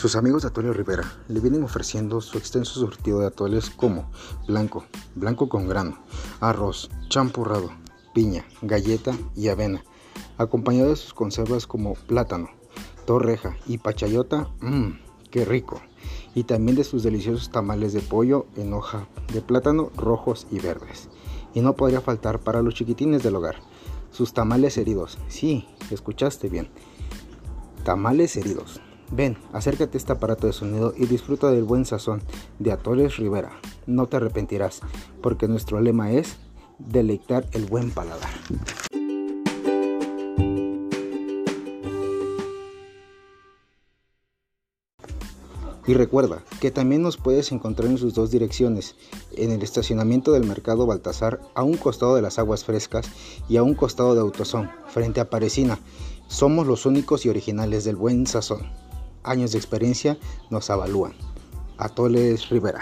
Sus amigos de Atole Rivera le vienen ofreciendo su extenso surtido de atoles como blanco, blanco con grano, arroz, champurrado, piña, galleta y avena, acompañado de sus conservas como plátano, torreja y pachayota, mmm, qué rico, y también de sus deliciosos tamales de pollo en hoja de plátano rojos y verdes. Y no podría faltar para los chiquitines del hogar, sus tamales heridos, sí, escuchaste bien, tamales heridos Ven, acércate a este aparato de sonido y disfruta del buen sazón de Atoles Rivera. No te arrepentirás, porque nuestro lema es deleitar el buen paladar. Y recuerda que también nos puedes encontrar en sus dos direcciones, en el estacionamiento del Mercado Baltasar, a un costado de las aguas frescas y a un costado de Autosón, frente a Parecina. Somos los únicos y originales del buen sazón años de experiencia nos avalúan. Atoles Rivera.